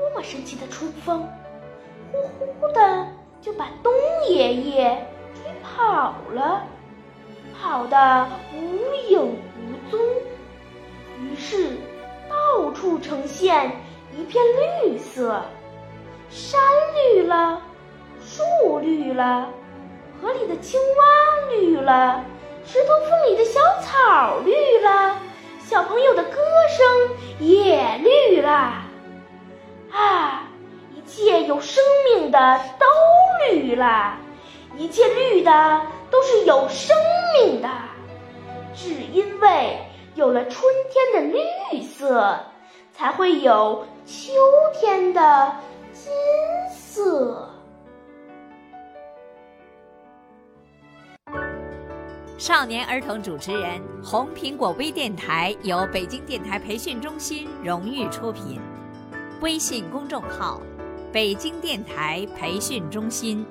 多么神奇的春风！呼呼的就把冬爷爷吹跑了，跑得无影无踪。于是到处呈现一片绿色，山绿了，树绿了，河里的青蛙绿了，石头缝里的小草绿了，小朋友的歌声也绿了。啊！一切有生命的都绿了，一切绿的都是有生命的，只因为有了春天的绿色，才会有秋天的金色。少年儿童主持人，红苹果微电台由北京电台培训中心荣誉出品，微信公众号。北京电台培训中心。